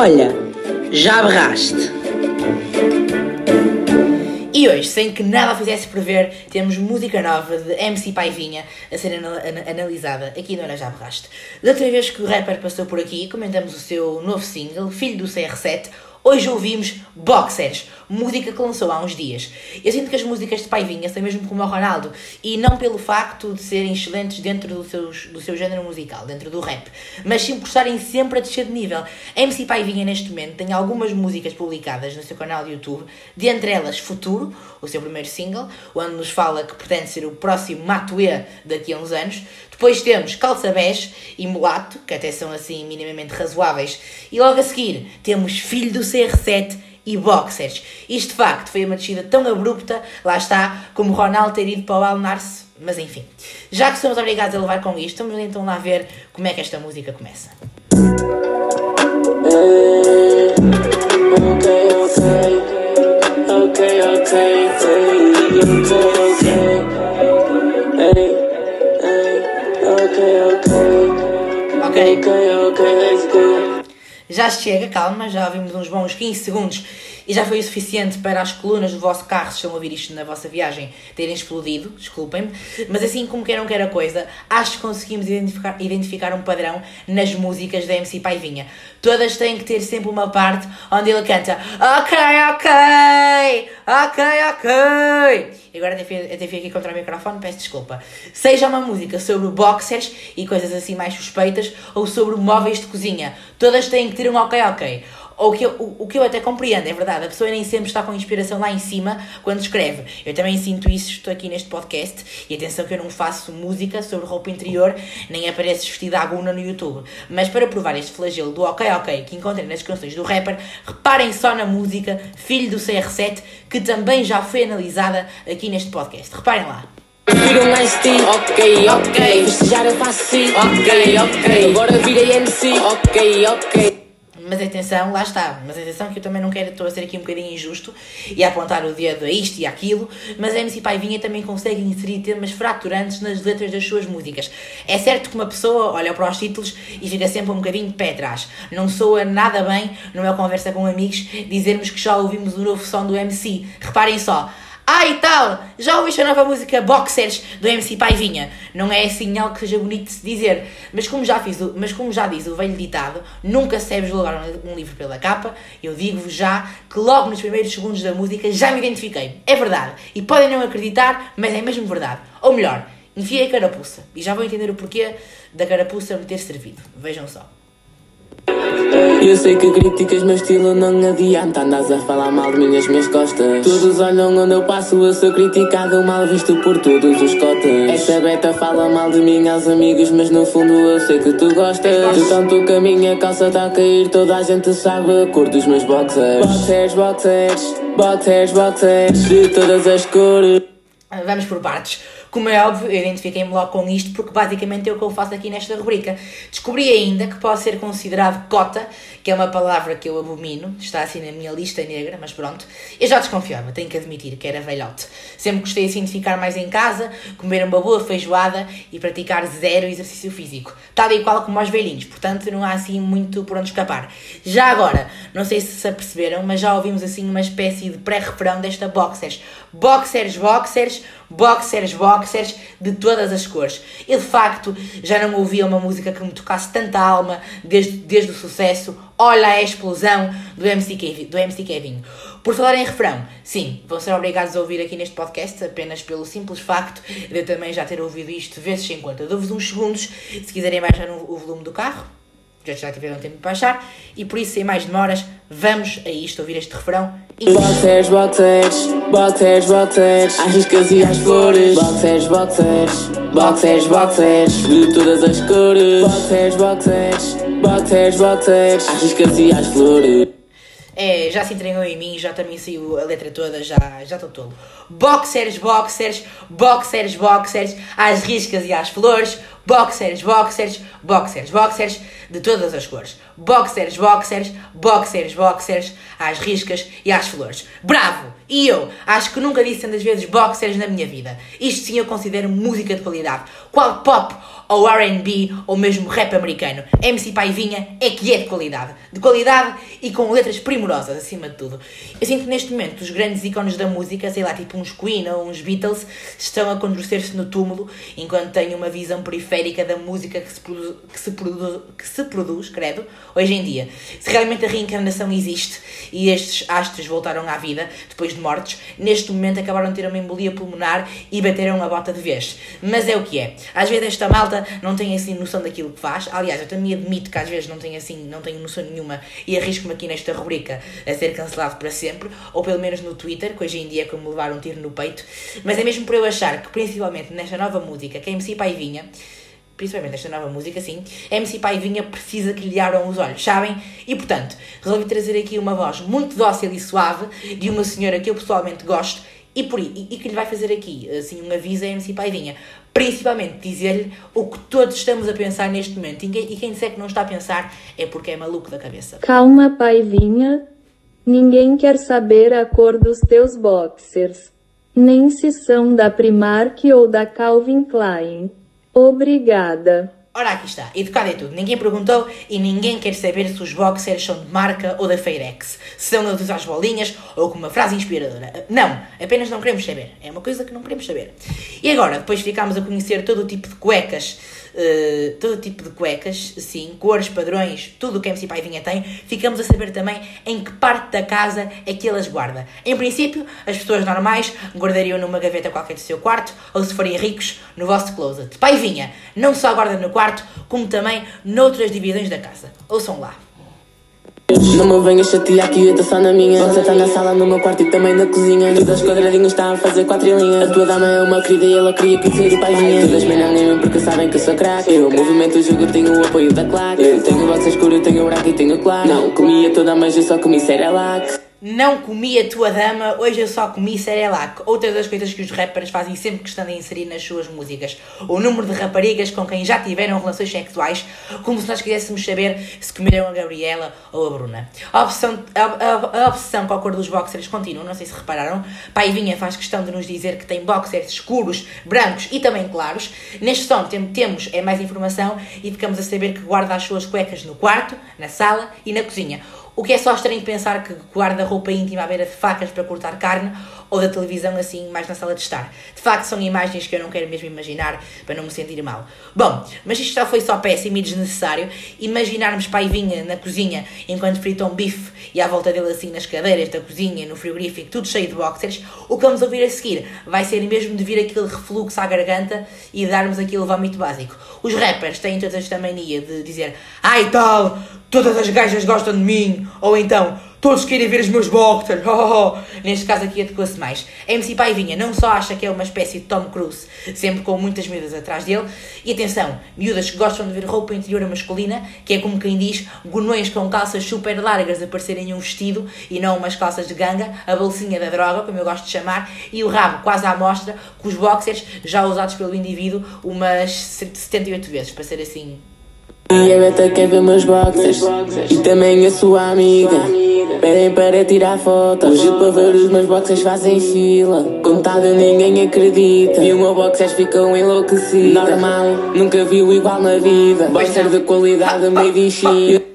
Olha, já berraste. E hoje, sem que nada fizesse prever, temos música nova de MC Paivinha a ser anal an analisada aqui no Ana Já Berraste. Da outra vez que o rapper passou por aqui, comentamos o seu novo single, Filho do CR7, Hoje ouvimos Boxers, música que lançou há uns dias. Eu sinto que as músicas de Paivinha são mesmo como o Ronaldo, e não pelo facto de serem excelentes dentro do, seus, do seu género musical, dentro do rap, mas sim por estarem sempre a descer de nível. A MC Paivinha, neste momento, tem algumas músicas publicadas no seu canal de YouTube, dentre elas Futuro, o seu primeiro single, onde nos fala que pretende ser o próximo Matuê daqui a uns anos. Depois temos Calça Bege e Mulato, que até são assim minimamente razoáveis. E logo a seguir temos Filho do CR7 e Boxers. Isto de facto foi uma descida tão abrupta, lá está, como Ronaldo ter ido para o Alnarce. Mas enfim, já que somos obrigados a levar com isto, vamos então lá ver como é que esta música começa. Okay, okay, okay, okay, okay, Ok. Já chega, calma, já ouvimos uns bons 15 segundos e já foi o suficiente para as colunas do vosso carro, se estão a ouvir isto na vossa viagem, terem explodido, desculpem-me. Mas assim como quer não quer a coisa, acho que conseguimos identificar, identificar um padrão nas músicas da MC Paivinha. Todas têm que ter sempre uma parte onde ele canta Ok, ok, ok, ok. E agora até fui aqui contra o microfone, peço desculpa. Seja uma música sobre boxers e coisas assim mais suspeitas, ou sobre móveis de cozinha, todas têm que ter um ok, ok ou que eu, o, o que eu até compreendo, é verdade, a pessoa nem sempre está com inspiração lá em cima quando escreve. Eu também sinto isso, estou aqui neste podcast, e atenção que eu não faço música sobre roupa interior, nem apareço vestida à guna no YouTube. Mas para provar este flagelo do ok ok que encontrem nas canções do rapper, reparem só na música Filho do CR7, que também já foi analisada aqui neste podcast. Reparem lá. Prefiro um ST, ok, ok. Festejar eu faço sim, ok, ok. Agora virei MC, ok, ok. Mas atenção, lá está. Mas atenção que eu também não quero, estou a ser aqui um bocadinho injusto e a apontar o dedo a isto e aquilo, mas a MC Paivinha também consegue inserir temas fraturantes nas letras das suas músicas. É certo que uma pessoa olha para os títulos e fica sempre um bocadinho de pé atrás. Não soa nada bem, numa conversa com amigos, dizermos que já ouvimos o novo som do MC. Reparem só. Ah, e tal, já ouviste a nova música Boxers do MC Paivinha? Não é assim algo que seja bonito de se dizer, mas como já, fiz, mas como já diz o velho ditado, nunca se deve julgar um livro pela capa, eu digo-vos já que logo nos primeiros segundos da música já me identifiquei. É verdade. E podem não acreditar, mas é mesmo verdade. Ou melhor, enfiei a carapuça. E já vão entender o porquê da carapuça me ter servido. Vejam só. Eu sei que criticas meu estilo, não adianta. Andas a falar mal de minhas minhas costas. Todos olham onde eu passo, eu sou criticado Mal visto por todos os cotas. Esta beta fala mal de mim aos amigos Mas no fundo eu sei que tu gostas. De tanto que a minha calça tá a cair Toda a gente sabe a cor dos meus boxers. Boxers, boxers, boxers, boxers De todas as cores. Vamos por partes como é óbvio, eu identifiquei-me logo com isto porque basicamente é o que eu faço aqui nesta rubrica. Descobri ainda que pode ser considerado cota, que é uma palavra que eu abomino, está assim na minha lista negra, mas pronto. Eu já desconfiava, tenho que admitir que era velhote. Sempre gostei assim de ficar mais em casa, comer uma boa feijoada e praticar zero exercício físico. Tal e qual como aos velhinhos, portanto não há assim muito por onde escapar. Já agora, não sei se se aperceberam, mas já ouvimos assim uma espécie de pré-refrão desta Boxers. Boxers, Boxers, Boxers, Boxers de todas as cores. E de facto já não ouvia uma música que me tocasse tanta alma desde, desde o sucesso Olha a explosão do MC, Kevin, do MC Kevin. Por falar em refrão, sim, vão ser obrigados a ouvir aqui neste podcast apenas pelo simples facto de eu também já ter ouvido isto vezes sem conta. Dou-vos uns segundos se quiserem baixar o volume do carro já, já tiveram tempo de baixar, e por isso, sem mais demoras, vamos a isto, ouvir este refrão. Boxers, boxers, boxers, boxers, às riscas e às flores. Boxers, boxers, boxers, boxers, de todas as cores. Boxers, boxers, boxers, boxers, às riscas e às flores. É, já se entregou em mim, já também saiu a letra toda, já já estou tolo. Boxers, boxers, boxers, boxers, às riscas e às flores, boxers, boxers, boxers, boxers, de todas as cores. boxers, boxers, boxers, boxers, às riscas e às flores. Bravo! E eu acho que nunca disse tantas vezes boxers na minha vida. Isto sim eu considero música de qualidade. Qual pop ou RB ou mesmo rap americano. MC Paivinha é que é de qualidade. De qualidade e com letras primorosas, acima de tudo. Eu sinto que neste momento os grandes ícones da música, sei lá, tipo uns Queen ou uns Beatles, estão a contorcer-se no túmulo, enquanto tenho uma visão periférica da música que se, produz, que, se produz, que se produz, credo, hoje em dia. Se realmente a reencarnação existe e estes astros voltaram à vida depois de mortos, neste momento acabaram de ter uma embolia pulmonar e bateram a bota de vez. Mas é o que é. Às vezes esta malta não tem assim noção daquilo que faz. Aliás, eu também admito que às vezes não tenho assim, não tenho noção nenhuma e arrisco-me aqui nesta rubrica a ser cancelado para sempre, ou pelo menos no Twitter, que hoje em dia é como levar um tiro no peito. Mas é mesmo por eu achar que, principalmente nesta nova música, que a MC Paivinha, principalmente nesta nova música, sim, MC Paivinha precisa que lhe abram os olhos, sabem? E portanto, resolvi trazer aqui uma voz muito dócil e suave de uma senhora que eu pessoalmente gosto e, por, e, e que lhe vai fazer aqui, assim, um aviso a MC Paivinha principalmente dizer-lhe o que todos estamos a pensar neste momento. E e quem disser que não está a pensar é porque é maluco da cabeça. Calma, paivinha. Ninguém quer saber a cor dos teus boxers. Nem se são da Primark ou da Calvin Klein. Obrigada. Ora, aqui está. Educado é tudo. Ninguém perguntou e ninguém quer saber se os boxers são de marca ou da Feirex. Se são eles às bolinhas ou com uma frase inspiradora. Não, apenas não queremos saber. É uma coisa que não queremos saber. E agora, depois ficámos a conhecer todo o tipo de cuecas uh, todo tipo de cuecas, sim, cores, padrões, tudo o que MC Paivinha tem, ficamos a saber também em que parte da casa é que elas guarda. Em princípio, as pessoas normais guardariam numa gaveta qualquer do seu quarto, ou se forem ricos, no vosso closet. Paivinha não só guarda no quarto, como também noutras divisões da casa. Ouçam lá. Não me venhas chatear que eu estou só na minha. Você está na sala, no meu quarto e também na cozinha. Todas quadradinhas estão a fazer quadrilhinhas A tua dama é uma querida e ela queria conhecer o paizinho Todas me nem porque sabem que eu sou craque. Eu movimento o jogo, tenho o apoio da claque. Eu tenho o boxe escuro, tenho o branco e tenho claro Não comia toda, mas eu só comi Cerelac não comi a tua dama, hoje eu só comi Cerelac. Outra das coisas que os rappers fazem sempre que estão a inserir nas suas músicas. O número de raparigas com quem já tiveram relações sexuais, como se nós quiséssemos saber se comeram a Gabriela ou a Bruna. A obsessão, a, a, a obsessão com a cor dos boxers continua, não sei se repararam. Paivinha faz questão de nos dizer que tem boxers escuros, brancos e também claros. Neste som tem, temos é mais informação e ficamos a saber que guarda as suas cuecas no quarto, na sala e na cozinha. O que é só estranho pensar que guarda roupa íntima à beira de facas para cortar carne ou da televisão assim mais na sala de estar. De facto, são imagens que eu não quero mesmo imaginar para não me sentir mal. Bom, mas isto já foi só péssimo e desnecessário. Imaginarmos Paivinha na cozinha enquanto frita um bife e à volta dele assim nas cadeiras da cozinha, no frigorífico, tudo cheio de boxers. O que vamos ouvir a seguir vai ser mesmo de vir aquele refluxo à garganta e darmos aquele vómito básico. Os rappers têm toda esta mania de dizer ai tal, todas as gajas gostam de mim, ou então todos querem ver os meus boxers, oh, oh, oh. neste caso aqui adequa-se mais. A MC Paivinha não só acha que é uma espécie de Tom Cruise, sempre com muitas miúdas atrás dele, e atenção, miúdas que gostam de ver roupa interior masculina, que é como quem diz, gonões com calças super largas a parecerem um vestido e não umas calças de ganga, a bolsinha da droga, como eu gosto de chamar, e o rabo quase à mostra, com os boxers já usados pelo indivíduo umas 78 vezes, para ser assim e a Beta quer ver meus boxers E também a sua amiga. Pedem para tirar fotos. Hoje para ver os meus boxers fazem fila. Contado ninguém acredita. E o meu boxers ficam enlouquecidos. Normal, nunca viu igual na vida. Boxer de qualidade made in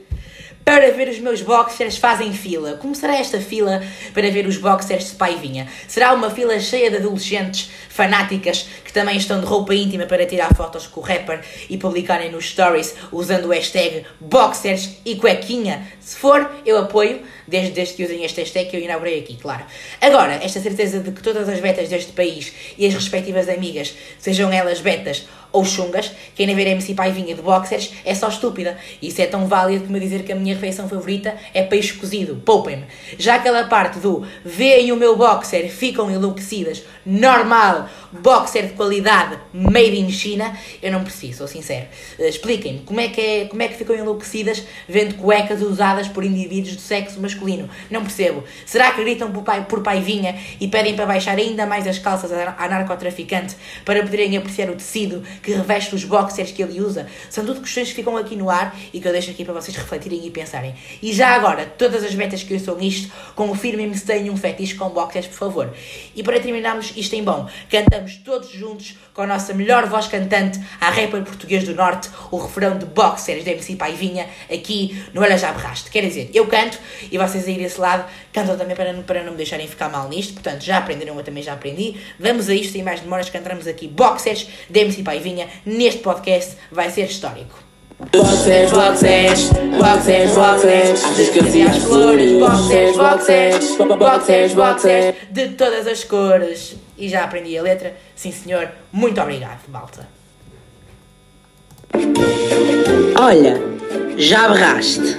para ver os meus boxers fazem fila. Como será esta fila para ver os boxers de Paivinha? Será uma fila cheia de adolescentes fanáticas que também estão de roupa íntima para tirar fotos com o rapper e publicarem nos stories usando o hashtag boxers e cuequinha? Se for, eu apoio, desde, desde que usem este hashtag que eu inaugurei aqui, claro. Agora, esta certeza de que todas as betas deste país e as respectivas amigas, sejam elas betas ou chungas, quem nem ver MC Paivinha de boxers é só estúpida. Isso é tão válido como dizer que a minha refeição favorita é peixe cozido. Poupem-me. Já aquela parte do veem o meu boxer, ficam enlouquecidas, normal, boxer de qualidade, made in China, eu não preciso, sou sincero. Uh, Expliquem-me como, é que é, como é que ficam enlouquecidas vendo cuecas usadas por indivíduos do sexo masculino. Não percebo. Será que gritam por, pai, por paivinha e pedem para baixar ainda mais as calças à narcotraficante para poderem apreciar o tecido que reveste os boxers que ele usa. São tudo questões que ficam aqui no ar e que eu deixo aqui para vocês refletirem e pensarem. E já agora, todas as betas que eu sou nisto, confirmem-me se têm um fetiche com boxers, por favor. E para terminarmos isto em bom, cantamos todos juntos com a nossa melhor voz cantante, a rapper português do Norte, o refrão de boxers da MC Paivinha, aqui no Olha Já Berraste. Quer dizer, eu canto e vocês aí desse lado cantam também para, para não me deixarem ficar mal nisto. Portanto, já aprenderam, eu também já aprendi. Vamos a isto, sem mais demoras, cantamos aqui boxers da MC Paivinha neste podcast. Vai ser histórico. Boxers, boxers, boxers, boxers. Achas que sei as flores? Boxers, boxers, boxers, boxers. De todas as cores. E já aprendi a letra. Sim, senhor. Muito obrigado, malta. Olha, já berraste.